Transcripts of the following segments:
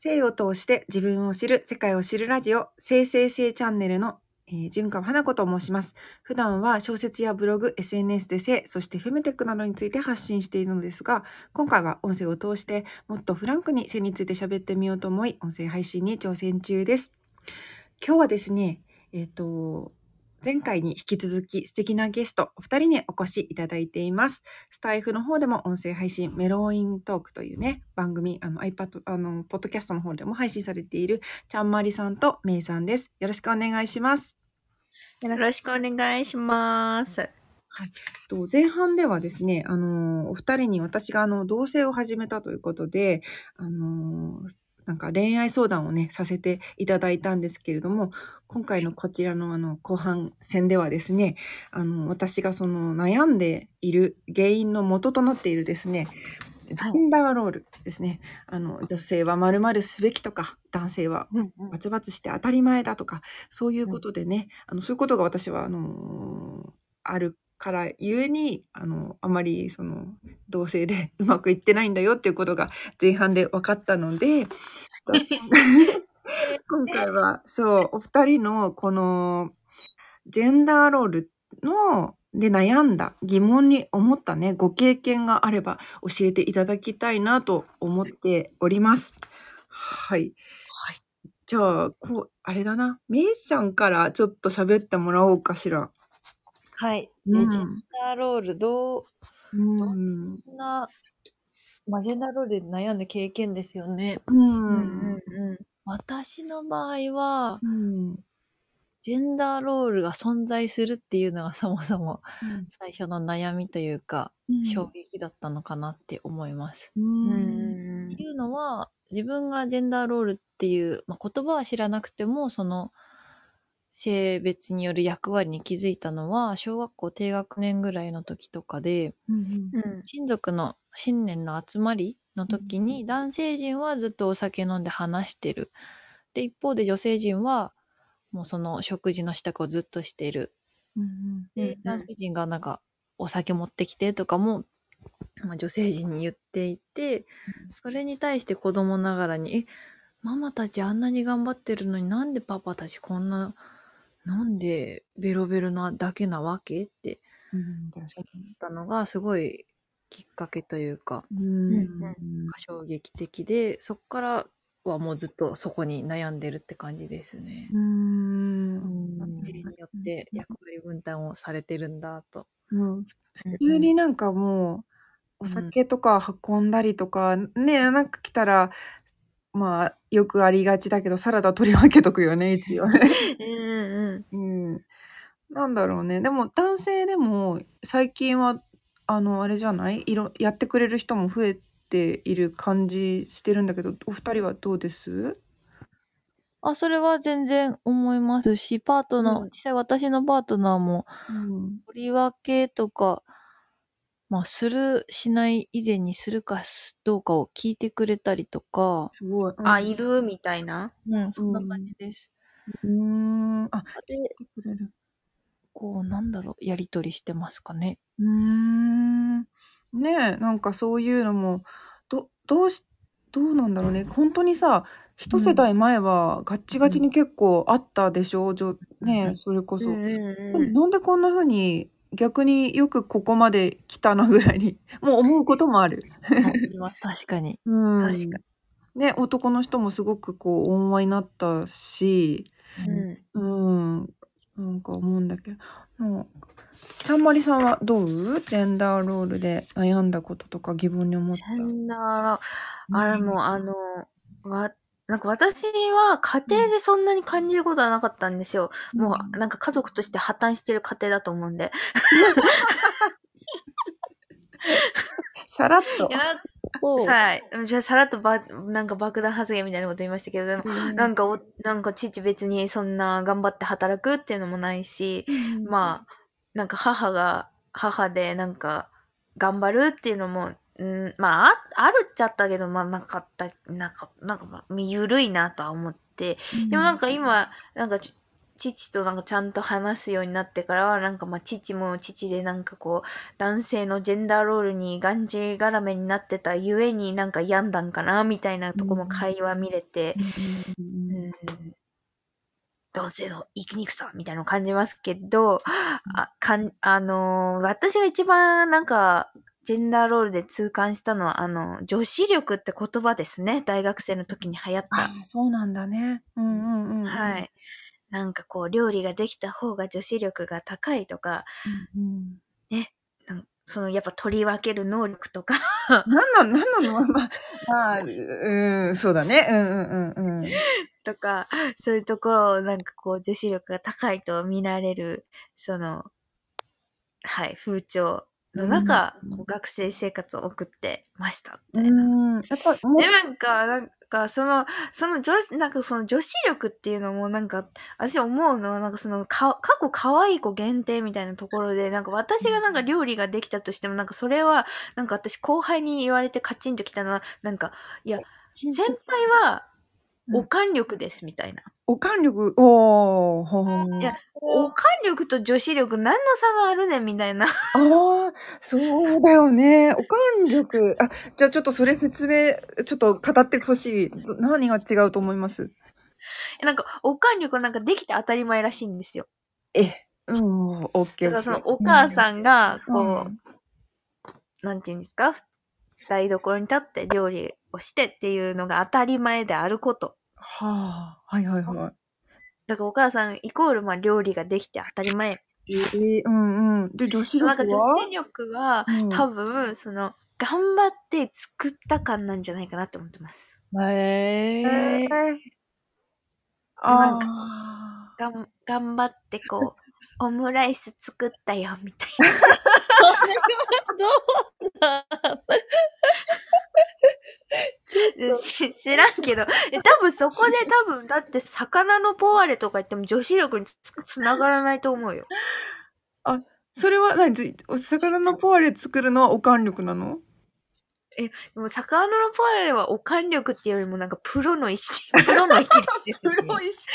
性を通して自分を知る、世界を知るラジオ、性性性チャンネルの、えー、純川花子と申します。普段は小説やブログ、SNS で性、そしてフェムテックなどについて発信しているのですが、今回は音声を通してもっとフランクに性について喋ってみようと思い、音声配信に挑戦中です。今日はですね、えっ、ー、と、前回に引き続き素敵なゲストお二人にお越しいただいています。スタイフの方でも音声配信、メローイントークというね、番組、あの iPad、あの、ポッドキャストの方でも配信されているちゃんまりさんとめいさんです。よろしくお願いします。よろしくお願いします。はい。と前半ではですね、あの、お二人に私があの、同棲を始めたということで、あの、なんか恋愛相談をね、させていただいたんですけれども、今回のこちらのあの後半戦ではですね、あの、私がその悩んでいる原因の元となっているですね、ジェンダーロールですね。あの、女性は〇〇すべきとか、男性はバツバツして当たり前だとか、そういうことでね、あの、そういうことが私は、あのー、あるからゆえに、あの、あまりその、同性で うまくいってないんだよっていうことが前半で分かったので、今回は、そう、お二人のこの、ジェンダーロールの、で悩んだ疑問に思ったね、ご経験があれば教えていただきたいなと思っております。はい。はい。じゃあ、こう、あれだな。めいちゃんからちょっと喋ってもらおうかしら。はい。で、ジェンダーロール、どう、どんな、まあ、ジェンダーロールで悩んだ経験ですよね。うん。うんうんうん、私の場合は、うん、ジェンダーロールが存在するっていうのが そもそも最初の悩みというか、うん、衝撃だったのかなって思います。うん、っていうのは、自分がジェンダーロールっていう、まあ、言葉は知らなくても、その、性別による役割に気づいたのは小学校低学年ぐらいの時とかで、うんうん、親族の新年の集まりの時に男性陣はずっとお酒飲んで話してる。で一方で女性陣はもうその食事の支度をずっとしてる。うんうん、で男性陣がなんかお酒持ってきてとかも、まあ、女性陣に言っていてそれに対して子供ながらに「えママたちあんなに頑張ってるのになんでパパたちこんななんでベロベロなだけなわけって思ったのがすごいきっかけというか、うん、衝撃的でそこからはもうずっとそこに悩んでるって感じですね。うん。によって役割分担をされてるんだと。うん、普通になんかもう、お酒とか運んだりとか、ね、なんか来たら、まあ、よくありがちだけど、サラダ取り分けとくよね、一応ね。うんうん。うん。なんだろうね。でも、男性でも、最近は、あの、あれじゃない？いろ、やってくれる人も増えている感じしてるんだけど、お二人はどうです？あ、それは全然思いますし、パートナー、うん、実際私のパートナーも、うん、取り分けとか、まあ、する、しない以前にするかどうかを聞いてくれたりとか。すごい。うん、あ、いる？みたいな？うん、そんな感じです。うん。あ、で、聞いてくれる。こう、なんだろう、やりとりしてますかね。うーん。ねえ、なんかそういうのも、ど、どうし、どうなんだろうね。本当にさ、一世代前はガッチガチに結構あったでしょ、うねえ、それこそ。うんうんうん、なんでこんな風に逆によくここまで来たなぐらいに、もう思うこともある。あります、確かに。うん。確かに。ね、男の人もすごくこう、温和になったし、うん。うん。なんか思うんだけど、もう、ちゃんまりさんはどう？ジェンダーロールで悩んだこととか疑問に思った？ジェンダーロあれもうあの、わ、なんか私は家庭でそんなに感じることはなかったんですよ。うん、もうなんか家族として破綻してる家庭だと思うんで。さらっと。はい。じゃあさらっとば、なんか爆弾発言みたいなこと言いましたけど、でも、うん、なんかお、なんか父別にそんな頑張って働くっていうのもないし、うん、まあ、なんか母が、母でなんか頑張るっていうのもうん、まあ、あ、あるっちゃったけど、まあ、なかった、なんか、なんか、まあ、ゆるいなとは思って、でもなんか今、なんか、父となんかちゃんと話すようになってからは、なんかまあ父も父でなんかこう、男性のジェンダーロールにがんじ絡めになってたゆえになんか病んだんかな、みたいなとこも会話見れて、うん、同性の生きにくさみたいなのを感じますけど、あ、かん、あのー、私が一番なんか、ジェンダーロールで痛感したのは、あの、女子力って言葉ですね。大学生の時に流行った。あそうなんだね。うんうんうん。はい。なんかこう、料理ができた方が女子力が高いとか、うんうん、ね。その、やっぱ取り分ける能力とか。なんなの、なんなの？まあ、まあ、うん、そうだね。うんうんうんうん。とか、そういうところをなんかこう、女子力が高いと見られる、その、はい、風潮の中、うん、学生生活を送ってました。みたいな。うん、やっぱで、なんか、なんか、その、その女子、なんかその女子力っていうのもなんか、私思うのはなんかその、か、過去可愛い子限定みたいなところで、なんか私がなんか料理ができたとしても、なんかそれは、なんか私後輩に言われてカチンときたのは、なんか、いや、先輩は、おかん力です、みたいな。おかん力、おー、ほー。いや、おかん力と女子力何の差があるね、みたいな。ああ、そうだよね。おかん力。あ、じゃあちょっとそれ説明、ちょっと語ってほしい。何が違うと思いますなんか、おかん力なんかできて当たり前らしいんですよ。え、うん、オッケー。だからそのお母さんが、こう、うん、なんていうんですか台所に立って料理をしてっていうのが当たり前であること。はあ、はいはいはい。だからお母さんイコールまあ料理ができて当たり前。えー、うんうん。で、女子力は？なんか女子力は、うん、多分、その、頑張って作った感なんじゃないかなって思ってます。へえー。なんか、がん、頑張ってこう、オムライス作ったよ、みたいな。どうだ知らんけど、多分そこで多分、だって魚のポワレとか言っても女子力につつながらないと思うよ。あ、それは何？魚のポワレ作るのはおかん力なの？え、でも魚のポワレはおかん力っていうよりもなんかプロの意識、プロの意識ですよ、ね。プロ意識。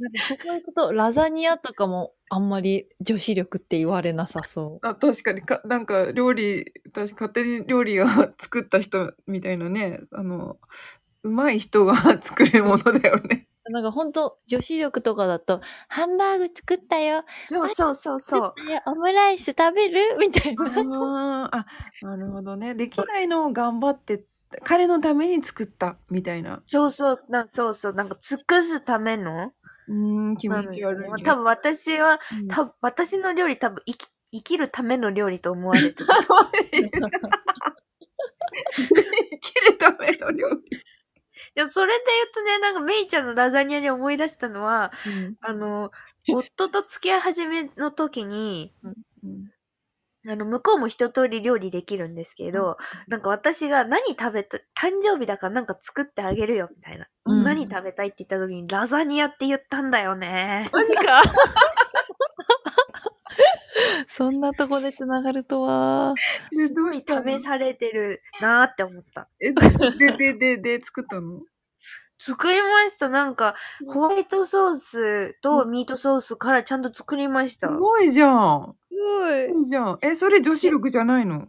なんかそこ行くと、ラザニアとかもあんまり女子力って言われなさそう。あ、確かにか、なんか料理、私勝手に料理を 作った人みたいなね、あの、うまい人が 作るものだよね。なんかほんと、女子力とかだと、ハンバーグ作ったよ。そうそうそうそう。オムライス食べる？みたいな。あ、なるほどね。できないのを頑張って彼のために作ったみたいな。そうそう、なそうそう、なんか尽くすためのうん、気持ち悪い、ね。多分私は、うん、多私の料理多分生き生きるための料理と思われてた。生きるための料理。でもそれで言うとね、なんかメイちゃんのラザニアに思い出したのは、うん、あの、夫と付き合い始めの時に、うん、あの、向こうも一通り料理できるんですけど、うん、なんか私が何食べた、誕生日だからなんか作ってあげるよ、みたいな。うん、何食べたいって言った時に、ラザニアって言ったんだよね。マジか そんなとこで繋がるとは。すごい試されてるなーって思った。え、で、で、で、で、作ったの？作りました。なんか、ホワイトソースとミートソースからちゃんと作りました。すごいじゃん。ごい。いいじゃん。え、それ女子力じゃないの？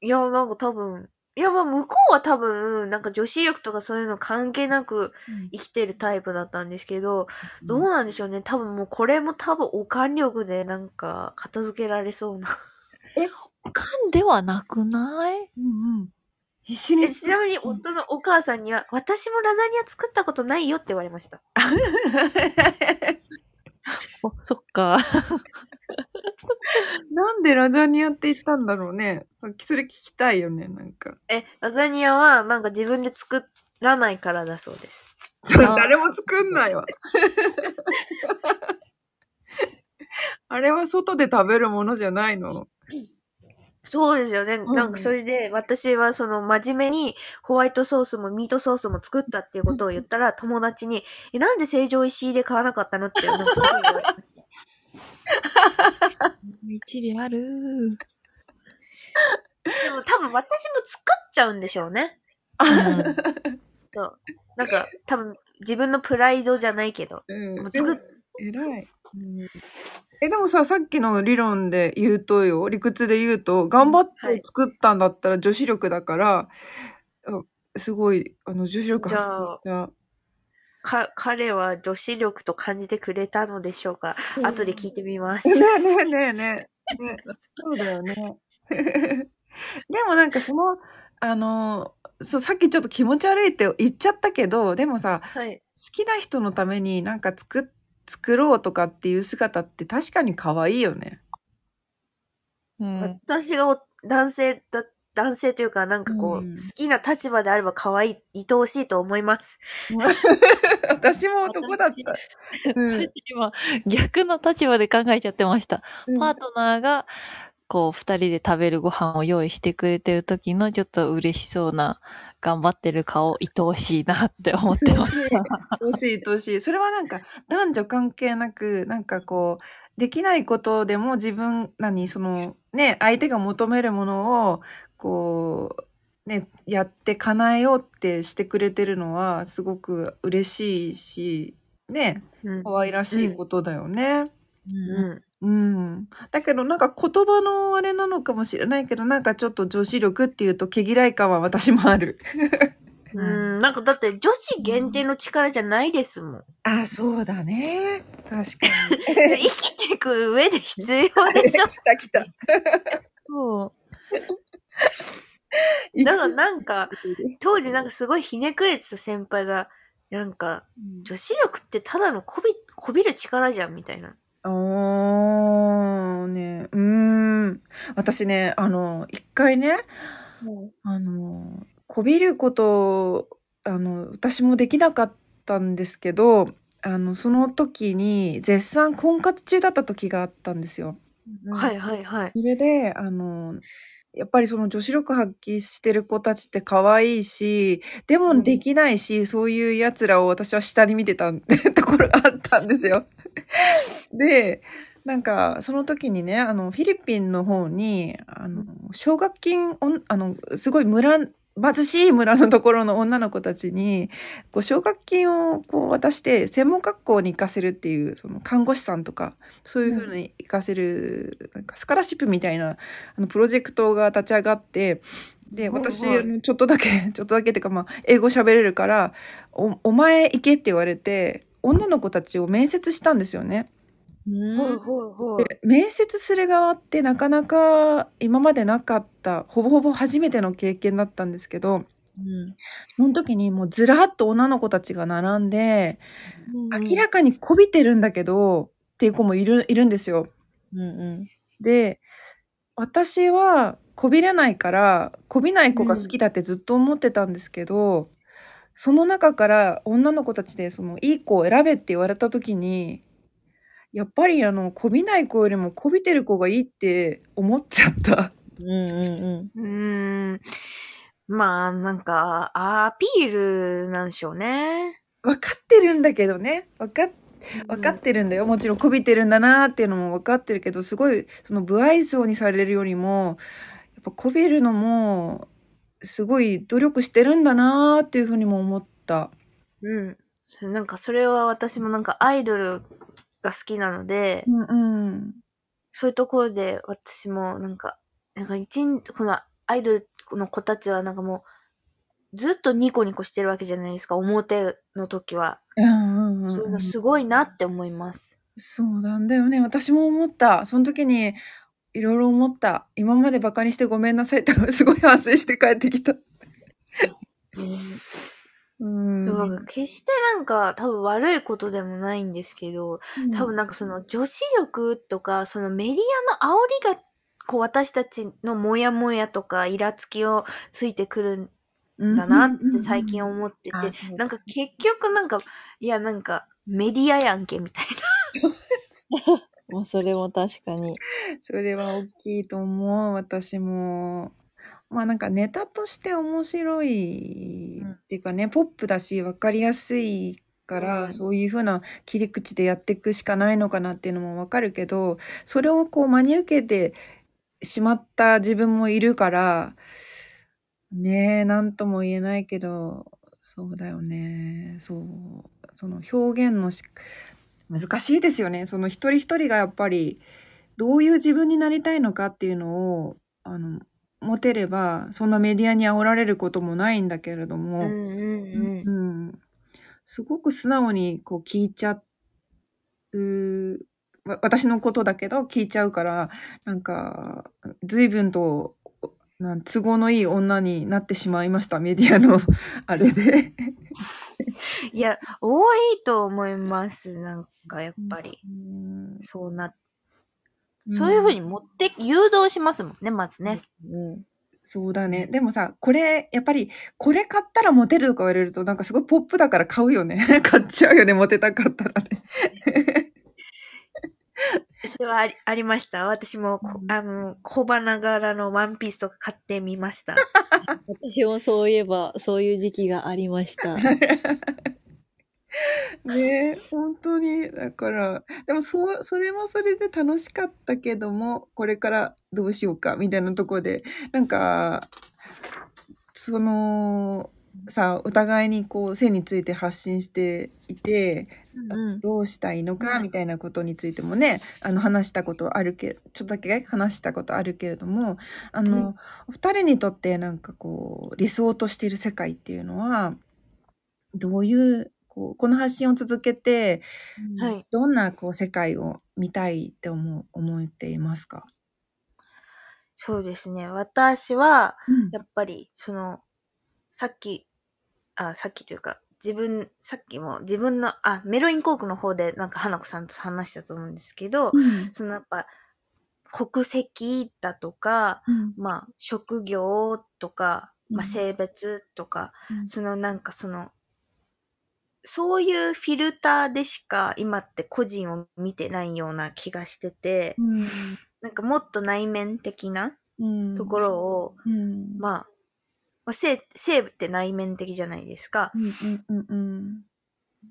いや、なんか多分、いや、まあ、向こうは多分、なんか女子力とかそういうの関係なく生きてるタイプだったんですけど、うん、どうなんでしょうね。多分もうこれも多分おかん力でなんか片付けられそうな。え、おかんではなくない？うんうん。必死に。ちなみに夫のお母さんには、私もラザニア作ったことないよって言われました。そっか。なんでラザニアって言ったんだろうね。そそれ聞きたいよね、なんか。え、ラザニアはなんか自分で作らないからだそうです。誰も作んないわ。あれは外で食べるものじゃないの。そうですよね。なんかそれで、私はその真面目にホワイトソースもミートソースも作ったっていうことを言ったら、友達に、え、なんで成城石井で買わなかったの？って、なんかすごい言われました。一理ある。でも多分私も作っちゃうんでしょうね。そう。なんか、多分、自分のプライドじゃないけど。うん。もう作っ偉い。うんえ、でもさ、さっきの理論で言うとよ、理屈で言うと、頑張って作ったんだったら女子力だから、あすごい、あの、女子力じゃあか、彼は女子力と感じてくれたのでしょうか、うん、後で聞いてみます。ねえねえねえねね。そうだよね。でもなんかその、あの、そう、さっきちょっと気持ち悪いって言っちゃったけど、でもさ、はい、好きな人のためになんか作っ作ろうとかっていう姿って確かに可愛いよね。うん、私が男性だ、男性というか、なんかこう、うん、好きな立場であれば可愛い、愛おしいと思います。私も男だった。うん、今、逆の立場で考えちゃってました。パートナーが、こう、二人で食べるご飯を用意してくれてる時のちょっと嬉しそうな頑張ってる顔、愛おしいなって思ってます。愛おしい、愛おしい。それはなんか、男女関係なく、なんかこう、できないことでも自分、何、その、ね、相手が求めるものを、こう、ね、やって叶えようってしてくれてるのは、すごく嬉しいし、ね、可愛らしいことだよね。うん、うんうん。だけどなんか言葉のあれなのかもしれないけど、なんかちょっと女子力っていうと毛嫌い感は私もある。うん、なんかだって女子限定の力じゃないですもん。あ、そうだね。確かに。生きていく上で必要でしょ。来た来た。そう。だからなんか、当時なんかすごいひねくれてた先輩が、なんか、女子力ってただのこび、こびる力じゃん、みたいな。ああ、ね、うん。私ね、あの、一回ね、あの、こびること、あの、私もできなかったんですけど、あの、その時に絶賛婚活中だった時があったんですよ。はいはいはい。それで、あの、やっぱりその女子力発揮してる子たちって可愛いし、でもできないし、そういう奴らを私は下に見てたところがあったんですよ。で、なんか、その時にね、あの、フィリピンの方に、あの、奨学金、あの、すごい村、貧しい村のところの女の子たちに、こう、奨学金をこう渡して、専門学校に行かせるっていう、その看護師さんとか、そういうふうに行かせる、なんかスカラシップみたいな、あの、プロジェクトが立ち上がって、で、私、ちょっとだけ、ちょっとだけっていうか、まあ、英語喋れるから、お、お前行けって言われて、女の子たちを面接したんですよね。で面接する側ってなかなか今までなかったほぼほぼ初めての経験だったんですけど、うん、その時にもうずらっと女の子たちが並んで、うん、明らかにこびてるんだけどっていう子もいるいるんですよ。うんうん、で私はこびれないからこびない子が好きだってずっと思ってたんですけど、その中から女の子たちでそのいい子を選べって言われた時に、やっぱりあの、こびない子よりもこびてる子がいいって思っちゃった。うんうんうん。うん。まあ、なんか、アピールなんでしょうね。分かってるんだけどね。分かっ分かってるんだよ。もちろんこびてるんだなっていうのも分かってるけど、すごい、その不愛想にされるよりも、やっぱこびるのも、すごい努力してるんだなーっていうふうにも思った。うん。なんかそれは私もなんかアイドルが好きなので、うんうん、そういうところで私もなんか、なんか一日、このアイドルの子たちはなんかもう、ずっとニコニコしてるわけじゃないですか、表の時は。うんうんうん、そういうのすごいなって思います。そうなんだよね。私も思った。その時に、いろいろ思った。今までバカにしてごめんなさいってすごい反省して帰ってきた。うん。だ決してなんか多分悪いことでもないんですけど、多分なんかその女子力とか、そのメディアの煽りが、こう私たちのモヤモヤとかイラつきをついてくるんだなって最近思ってて、なんか結局なんか、いやなんかメディアやんけみたいな。もうそれも確かに。それは大きいと思う、私も。まあなんかネタとして面白いっていうかね、ポップだし分かりやすいから、そういう風な切り口でやっていくしかないのかなっていうのも分かるけど、それをこう真に受けてしまった自分もいるから、ねえ、なんとも言えないけど、そうだよね。そう。その表現のし、難しいですよね。その一人一人がやっぱり、どういう自分になりたいのかっていうのを、あの、持てれば、そんなメディアに煽られることもないんだけれども、うんうんうん。うん、すごく素直にこう聞いちゃう、わ私のことだけど聞いちゃうから、なんか、随分と、なん都合のいい女になってしまいました、メディアの あれで。いや、多いと思います。なんかやっぱり。うんそうな、そういうふうに持って、誘導しますもんね、まずね。うん。そうだね。でもさ、これ、やっぱり、これ買ったらモテるとか言われると、なんかすごいポップだから買うよね。買っちゃうよね、モテたかったらね。それはありありました。私もこ、うんあの、小花柄のワンピースとか買ってみました。私もそういえば、そういう時期がありました。ねえ、本当に。だから、でもそう、それもそれで楽しかったけども、これからどうしようか、みたいなところで、なんか、その、さ、お互いにこう、性について発信していて、うん。どうしたいのかうんみたいなことについてもね、あの話したことあるけちょっとだけ話したことあるけれどもあの、お二人にとってなんかこう理想としている世界っていうのはどういうこうこの発信を続けてはい。どんなこう世界を見たいって思う思っていますか、そうですね。私は、うん。やっぱり、その、さっき、あ、さっきというか、自分、さっきも自分の、あ、メロインコークの方でなんか花子さんと話したと思うんですけど、うん。そのやっぱ、国籍だとか、うん。まあ、職業とか、まあ、うん。性別とか、うん。そのなんかその、そういうフィルターでしか今って個人を見てないような気がしてて、なんかもっと内面的なうんところを、うん。まあ、まあ、性、性って内面的じゃないですか。うんうんうんうん。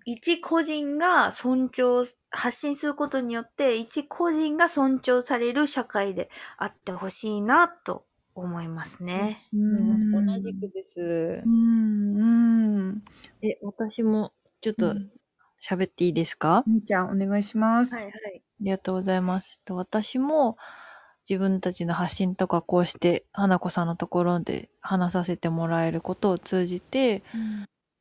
一個人が尊重、発信することによって、一個人が尊重される社会であってほしいなと思いますね。うん。同じくです。う。んうん。え、私もちょっとうん喋っていいですか、みーちゃんお願いします。はいはい。ありがとうございます。と私も自分たちの発信とかこうして花子さんのところで話させてもらえることを通じて、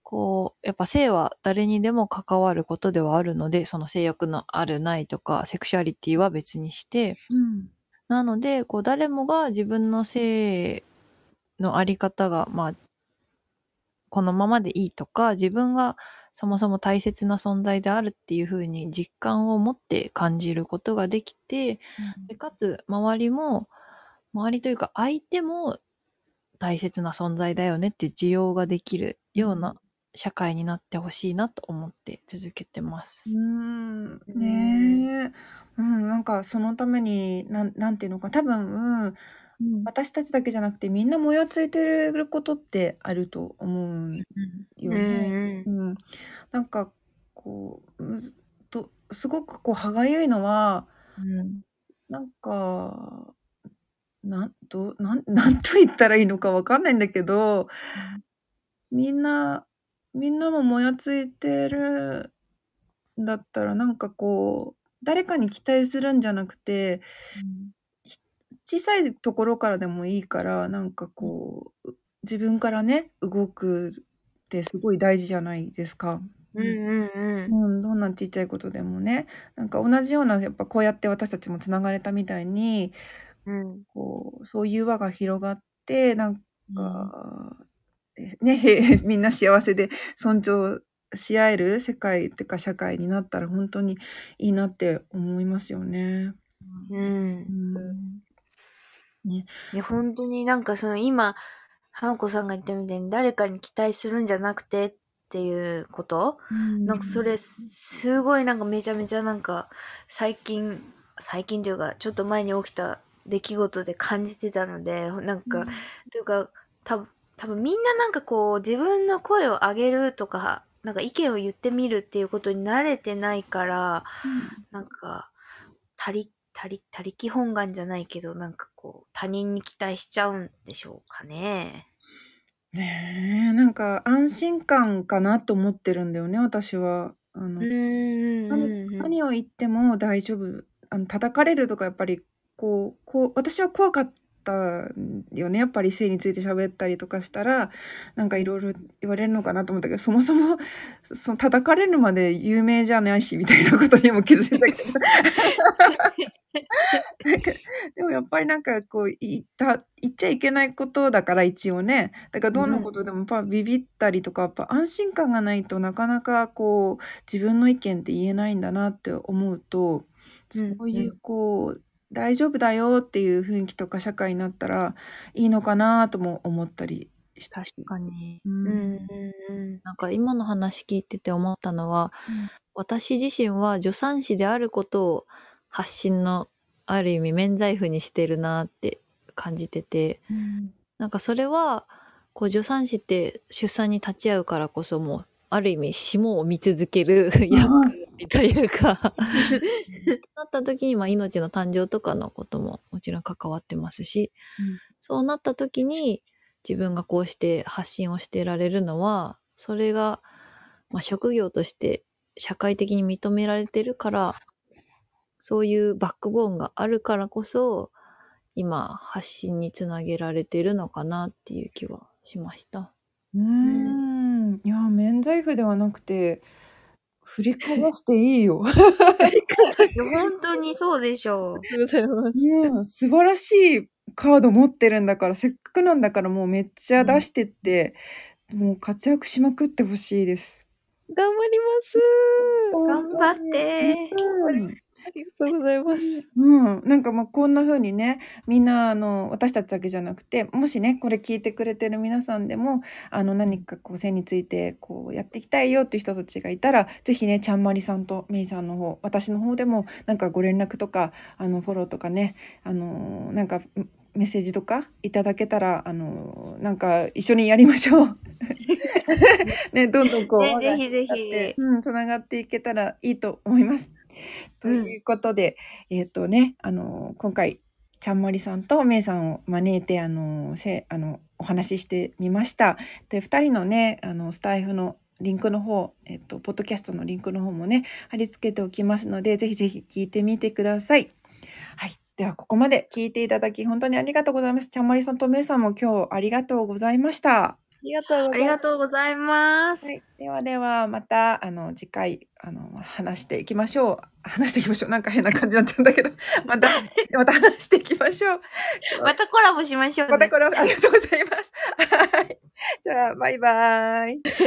こう、やっぱ性は誰にでも関わることではあるので、その性欲のあるないとか、セクシュアリティは別にして、うんなので、こう誰もが自分の性のあり方が、まあ、このままでいいとか、自分がそもそも大切な存在であるっていうふうに実感を持って感じることができて、でかつ周りも、周りというか相手も大切な存在だよねって需要ができるような社会になってほしいなと思って続けてます。うん。ねえ、うん、なんかそのためになんなんていうのか多分、うん、私たちだけじゃなくてみんなもやついてることってあると思うんよね。うんうん、なんかこうむずとすごくこう歯がゆいのはうん。なんかなんとなん なんと言ったらいいのかわかんないんだけど、みんなみんなももやついてるんだったらなんかこう誰かに期待するんじゃなくて小さいところからでもいいからなんかこう自分からね動くってすごい大事じゃないですか。うんうんうん。うん、どんなちっちゃいことでもねなんか同じようなやっぱこうやって私たちもつながれたみたいにうんこうそういう輪が広がってなんか、えねへ みんな幸せで尊重し合える世界っていうか社会になったら本当にいいなって思いますよね。うん。うんそういや、本当になんかその今、花子さんが言ったみたいに誰かに期待するんじゃなくてっていうこと？なんかそれ、すごいなんかめちゃめちゃなんか最近、最近というかちょっと前に起きた出来事で感じてたので、なんか、というか多分、多分みんななんかこう自分の声を上げるとか、なんか意見を言ってみるっていうことに慣れてないから、なんか、他力、他力、他力本願じゃないけど、なんかこう、他人に期待しちゃうんでしょうかね。ねえ、なんか安心感かなと思ってるんだよね、私は。あの、何何を言っても大丈夫。あの、叩かれるとかやっぱり、こう、こう、私は怖かったよね。やっぱり性について喋ったりとかしたら、なんかいろいろ言われるのかなと思ったけど、そもそも、その叩かれるまで有名じゃないし、みたいなことにも気づいたけど。なんか、でもやっぱりなんかこう、言った、言っちゃいけないことだから一応ね。だからどんなことでもやっぱビビったりとか、やっぱ安心感がないとなかなかこう、自分の意見って言えないんだなって思うと、そういうこう、大丈夫だよっていう雰囲気とか社会になったらいいのかなとも思ったり確かに。うん。なんか今の話聞いてて思ったのは、うん、私自身は助産師であることを発信のある意味免罪符にしてるなって感じてて、うん、なんかそれはこう助産師って出産に立ち会うからこそもうある意味霜を見続ける役割というか。なった時にまあ命の誕生とかのことももちろん関わってますし、うん、そうなった時に自分がこうして発信をしてられるのはそれがまあ職業として社会的に認められてるからそういうバックボーンがあるからこそ、今、発信につなげられてるのかなっていう気はしました。うーん。いや、免罪符ではなくて、振りかざしていいよ。本当にそうでしょう。ありがとうございます。素晴らしいカード持ってるんだから、せっかくなんだからもうめっちゃ出してって、うん、もう活躍しまくってほしいです。頑張ります。頑張って。うんありがとうございます。うん。なんかまあこんな風にね、みんなあの、私たちだけじゃなくて、もしね、これ聞いてくれてる皆さんでも、あの、何かこう性についてこうやっていきたいよっていう人たちがいたら、ぜひね、ちゃんまりさんとめいさんの方、私の方でもなんかご連絡とか、あの、フォローとかね、あの、なんかメッセージとかいただけたら、あの、なんか一緒にやりましょう。ね、どんどんこう、ね、ぜひぜひ、うん、つながっていけたらいいと思います。ということで、うん、えっ、ー、とね、あの、今回、ちゃんまりさんとめいさんを招いて、あの、せあのお話ししてみました。で、2人のね、あの、スタイフのリンクの方、えっ、と、ポッドキャストのリンクの方もね、貼り付けておきますので、ぜひぜひ聞いてみてください。はい。では、ここまで聞いていただき、本当にありがとうございます。ちゃんまりさんとめいさんも今日ありがとうございました。りがとうございます。ありがとうございます。はい、ではでは、また、あの、次回、あの、話していきましょう。話していきましょう。なんか変な感じになっちゃうんだけど、また、また話していきましょう。またコラボしましょう、ね、またコラボ、ありがとうございます。はい。じゃあ、バイバーイ。